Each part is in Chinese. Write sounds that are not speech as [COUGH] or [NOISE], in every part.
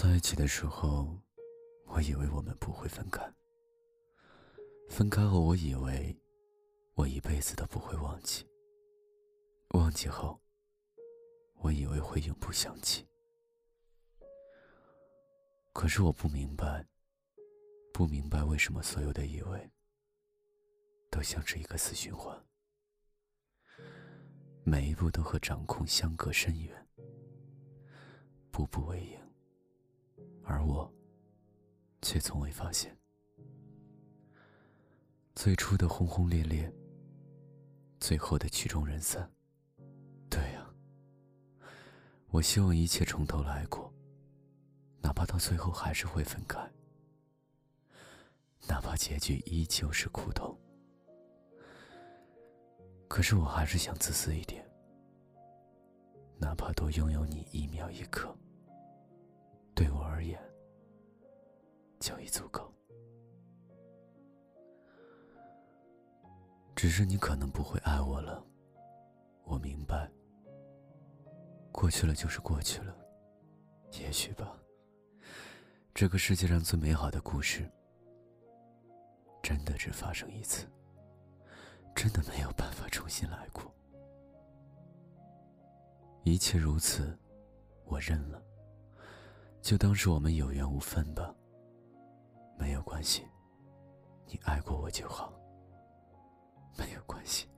在一起的时候，我以为我们不会分开。分开后，我以为我一辈子都不会忘记。忘记后，我以为会永不想起。可是我不明白，不明白为什么所有的以为都像是一个死循环，每一步都和掌控相隔甚远，步步为营。而我，却从未发现，最初的轰轰烈烈，最后的曲终人散。对呀，我希望一切从头来过，哪怕到最后还是会分开，哪怕结局依旧是苦痛。可是我还是想自私一点，哪怕多拥有你一秒一刻。就已足够。只是你可能不会爱我了，我明白。过去了就是过去了，也许吧。这个世界上最美好的故事，真的只发生一次，真的没有办法重新来过。一切如此，我认了。就当是我们有缘无分吧，没有关系，你爱过我就好。没有关系，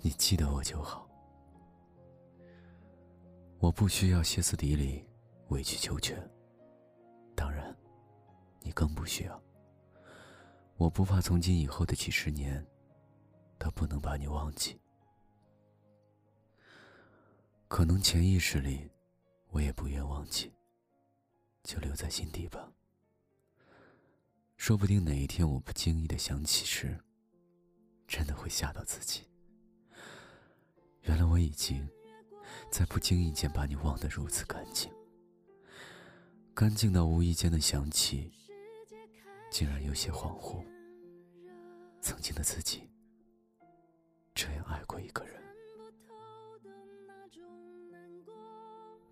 你记得我就好。我不需要歇斯底里、委曲求全，当然，你更不需要。我不怕从今以后的几十年，都不能把你忘记。可能潜意识里，我也不愿忘记。就留在心底吧。说不定哪一天我不经意的想起时，真的会吓到自己。原来我已经在不经意间把你忘得如此干净，干净到无意间的想起，竟然有些恍惚。曾经的自己，这样爱过一个人。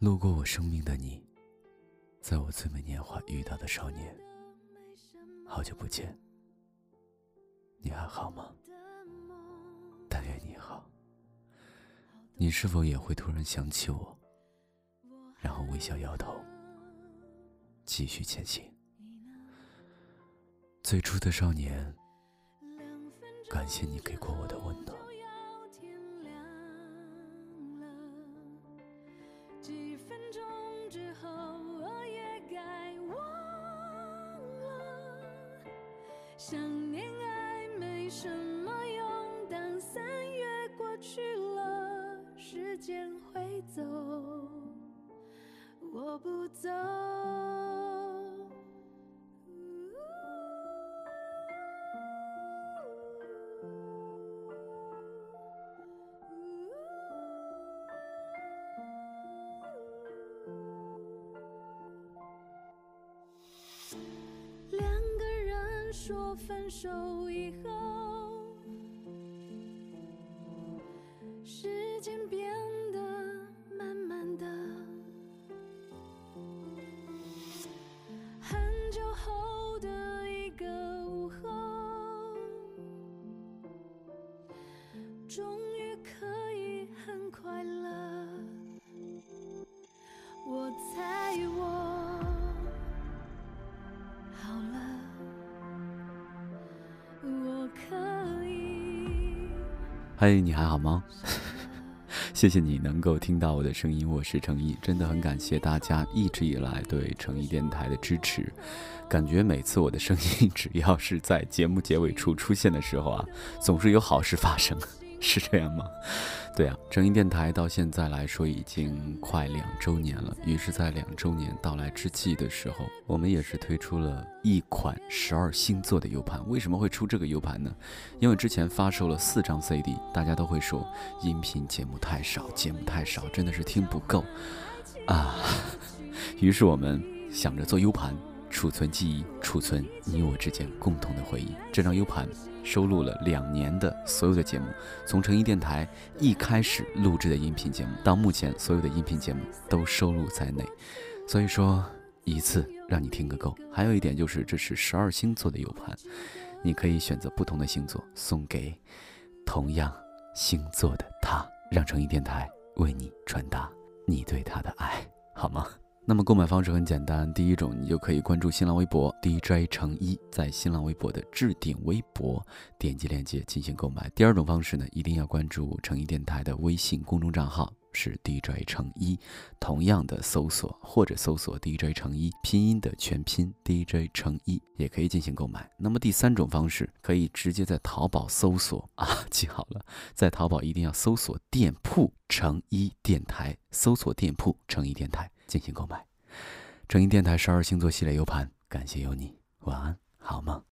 路过我生命的你。在我最美年华遇到的少年，好久不见，你还好吗？但愿你好。你是否也会突然想起我，然后微笑摇头，继续前行？最初的少年，感谢你给过我的温暖。几分钟之后想念爱没什么用，当三月过去了，时间会走，我不走。说分手以后，嗨，你还好吗？[LAUGHS] 谢谢你能够听到我的声音，我是诚毅，真的很感谢大家一直以来对诚毅电台的支持。感觉每次我的声音 [LAUGHS] 只要是在节目结尾处出现的时候啊，总是有好事发生。[LAUGHS] 是这样吗？对啊，正音电台到现在来说已经快两周年了。于是，在两周年到来之际的时候，我们也是推出了一款十二星座的 U 盘。为什么会出这个 U 盘呢？因为之前发售了四张 CD，大家都会说音频节目太少，节目太少，真的是听不够啊。[LAUGHS] 于是我们想着做 U 盘。储存记忆，储存你我之间共同的回忆。这张 U 盘收录了两年的所有的节目，从成音电台一开始录制的音频节目，到目前所有的音频节目都收录在内。所以说，一次让你听个够。还有一点就是，这是十二星座的 U 盘，你可以选择不同的星座送给同样星座的他，让成毅电台为你传达你对他的爱，好吗？那么购买方式很简单，第一种你就可以关注新浪微博 DJ 成一，在新浪微博的置顶微博点击链接进行购买。第二种方式呢，一定要关注成一电台的微信公众账号是 DJ 成一，同样的搜索或者搜索 DJ 成一拼音的全拼 DJ 成一也可以进行购买。那么第三种方式可以直接在淘宝搜索啊，[LAUGHS] 记好了，在淘宝一定要搜索店铺成一电台，搜索店铺成一电台。进行购买，成音电台十二星座系列 U 盘，感谢有你，晚安，好梦。